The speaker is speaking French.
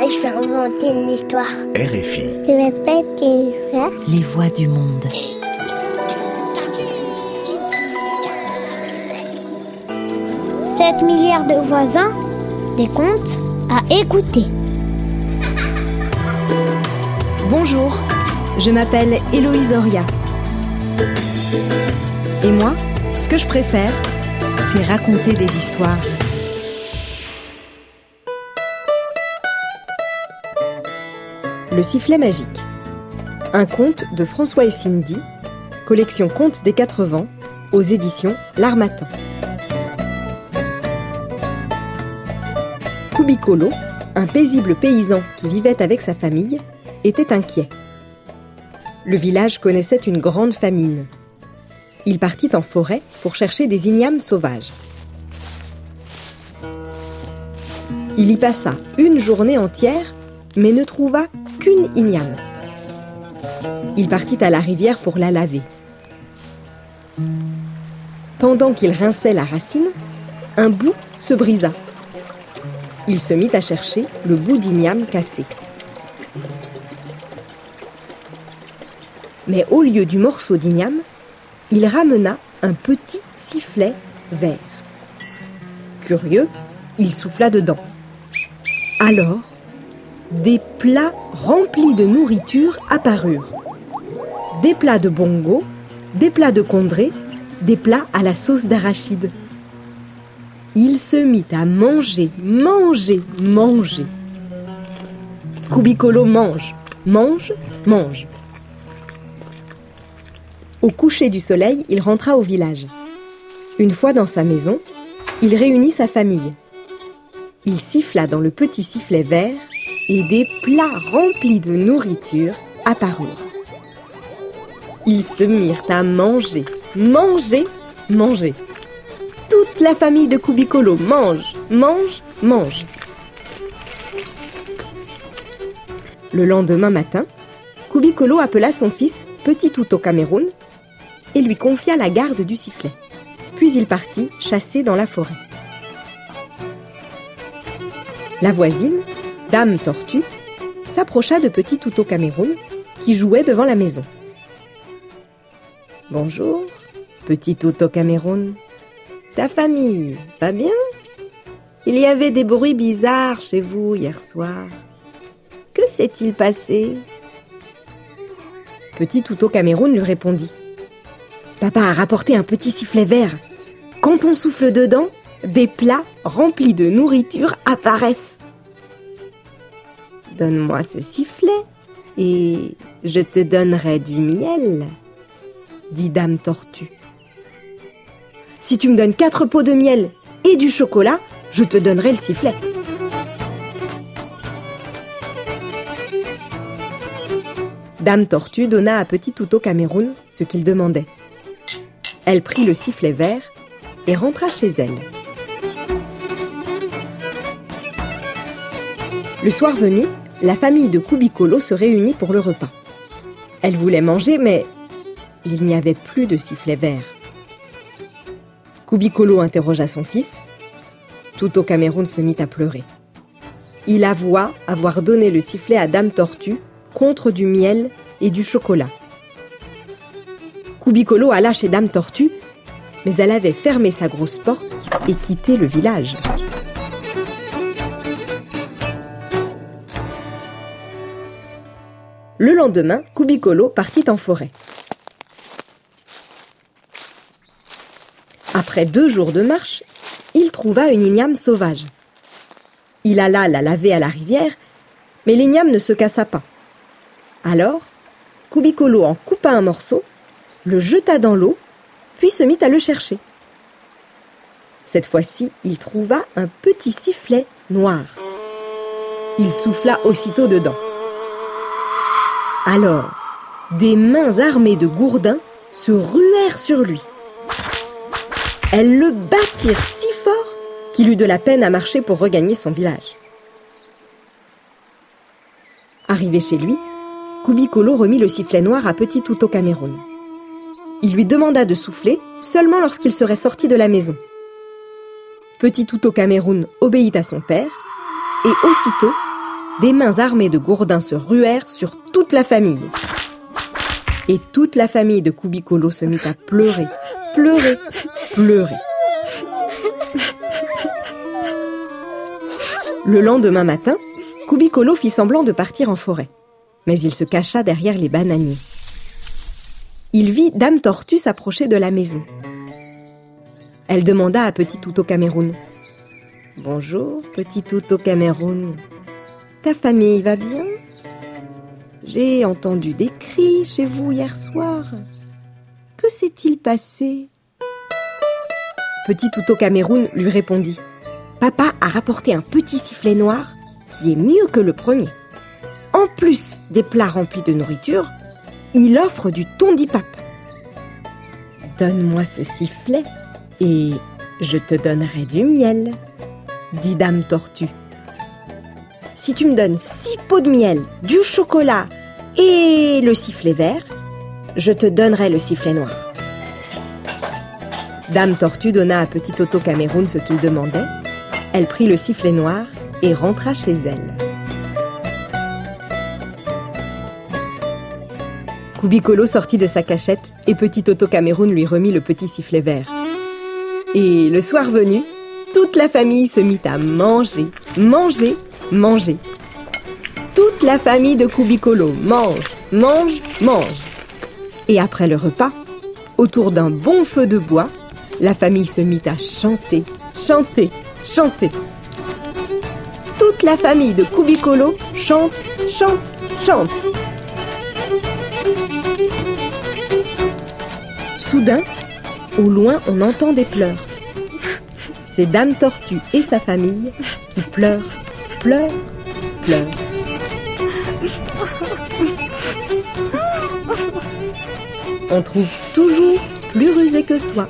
Je vais inventer une histoire. RFI. Je vais faire une histoire. Les voix du monde. Sept milliards de voisins, des contes à écouter. Bonjour, je m'appelle Héloïse Oria. Et moi, ce que je préfère, c'est raconter des histoires. Le sifflet magique. Un conte de François et Cindy, collection Contes des Quatre Vents, aux éditions L'Armatan. Kubikolo, un paisible paysan qui vivait avec sa famille, était inquiet. Le village connaissait une grande famine. Il partit en forêt pour chercher des ignames sauvages. Il y passa une journée entière, mais ne trouva igname. Il partit à la rivière pour la laver. Pendant qu'il rinçait la racine, un bout se brisa. Il se mit à chercher le bout d'igname cassé. Mais au lieu du morceau d'igname, il ramena un petit sifflet vert. Curieux, il souffla dedans. Alors, des plats remplis de nourriture apparurent. Des plats de bongo, des plats de condré, des plats à la sauce d'arachide. Il se mit à manger, manger, manger. Kubikolo mange, mange, mange. Au coucher du soleil, il rentra au village. Une fois dans sa maison, il réunit sa famille. Il siffla dans le petit sifflet vert et des plats remplis de nourriture apparurent. Ils se mirent à manger, manger, manger. Toute la famille de Kubikolo mange, mange, mange. Le lendemain matin, Kubikolo appela son fils Petit Tout au Cameroun et lui confia la garde du sifflet. Puis il partit chasser dans la forêt. La voisine, Dame Tortue, s'approcha de Petit Touto Cameroun qui jouait devant la maison. Bonjour, Petit Touto Cameroun. Ta famille va bien? Il y avait des bruits bizarres chez vous hier soir. Que s'est-il passé Petit Touto Cameroun lui répondit. Papa a rapporté un petit sifflet vert. Quand on souffle dedans, des plats remplis de nourriture apparaissent. Donne-moi ce sifflet et je te donnerai du miel, dit Dame Tortue. Si tu me donnes quatre pots de miel et du chocolat, je te donnerai le sifflet. Dame Tortue donna à Petit Touto Cameroun ce qu'il demandait. Elle prit le sifflet vert et rentra chez elle. Le soir venu, la famille de Kubikolo se réunit pour le repas. Elle voulait manger, mais il n'y avait plus de sifflet vert. Kubikolo interrogea son fils. Tout au Cameroun se mit à pleurer. Il avoua avoir donné le sifflet à Dame Tortue contre du miel et du chocolat. Kubikolo alla chez Dame Tortue, mais elle avait fermé sa grosse porte et quitté le village. Le lendemain, Kubikolo partit en forêt. Après deux jours de marche, il trouva une igname sauvage. Il alla la laver à la rivière, mais l'igname ne se cassa pas. Alors, Kubikolo en coupa un morceau, le jeta dans l'eau, puis se mit à le chercher. Cette fois-ci, il trouva un petit sifflet noir. Il souffla aussitôt dedans. Alors, des mains armées de gourdins se ruèrent sur lui. Elles le battirent si fort qu'il eut de la peine à marcher pour regagner son village. Arrivé chez lui, Kubikolo remit le sifflet noir à Petit Touto Cameroun. Il lui demanda de souffler seulement lorsqu'il serait sorti de la maison. Petit Touto Cameroun obéit à son père, et aussitôt, des mains armées de gourdins se ruèrent sur toute la famille. Et toute la famille de Kubikolo se mit à pleurer, pleurer, pleurer. Le lendemain matin, Kubikolo fit semblant de partir en forêt, mais il se cacha derrière les bananiers. Il vit Dame Tortue s'approcher de la maison. Elle demanda à Petit Touto Cameroun. Bonjour, Petit Touto Cameroun. Ta famille va bien? J'ai entendu des cris chez vous hier soir. Que s'est-il passé? Petit Touto Cameroun lui répondit. Papa a rapporté un petit sifflet noir qui est mieux que le premier. En plus des plats remplis de nourriture, il offre du tondipap. Donne-moi ce sifflet et je te donnerai du miel, dit Dame Tortue. Si tu me donnes six pots de miel, du chocolat et le sifflet vert, je te donnerai le sifflet noir. Dame Tortue donna à Petit Toto Cameroun ce qu'il demandait. Elle prit le sifflet noir et rentra chez elle. Kubikolo sortit de sa cachette et Petit Toto Cameroun lui remit le petit sifflet vert. Et le soir venu, toute la famille se mit à manger, manger, manger. Toute la famille de Kubikolo mange, mange, mange. Et après le repas, autour d'un bon feu de bois, la famille se mit à chanter, chanter, chanter. Toute la famille de Kubikolo chante, chante, chante. Soudain, au loin, on entend des pleurs. C'est Dame Tortue et sa famille qui pleurent, pleurent, pleurent. On trouve toujours plus rusé que soi.